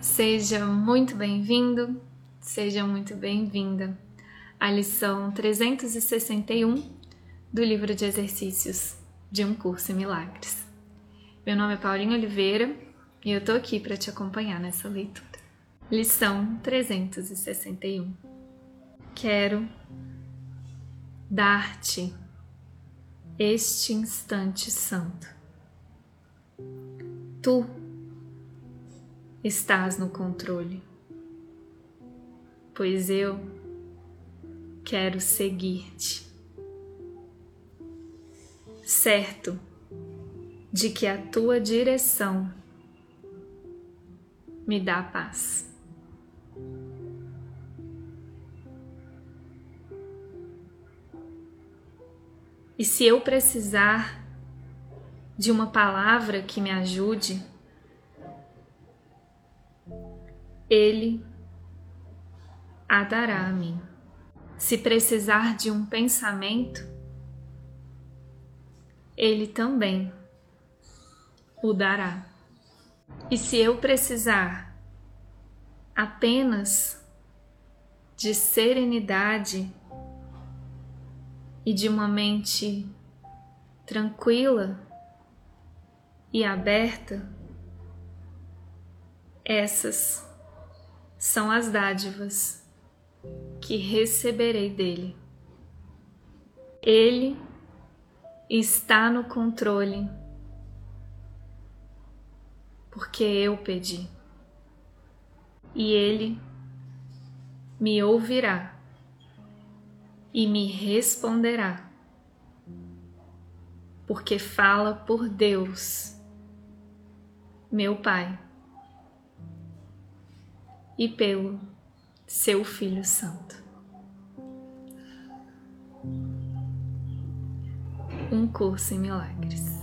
Seja muito bem-vindo, seja muito bem-vinda à lição 361 do livro de exercícios de um curso em milagres. Meu nome é Paulinho Oliveira e eu tô aqui para te acompanhar nessa leitura. Lição 361. Quero dar-te este instante santo. Tu estás no controle, pois eu quero seguir-te, certo de que a tua direção me dá paz. E se eu precisar de uma palavra que me ajude, Ele a dará a mim. Se precisar de um pensamento, Ele também o dará. E se eu precisar apenas de serenidade e de uma mente tranquila e aberta, essas são as dádivas que receberei dele. Ele está no controle, porque eu pedi, e ele me ouvirá e me responderá, porque fala por Deus, meu Pai e pelo seu Filho Santo. Um curso em milagres.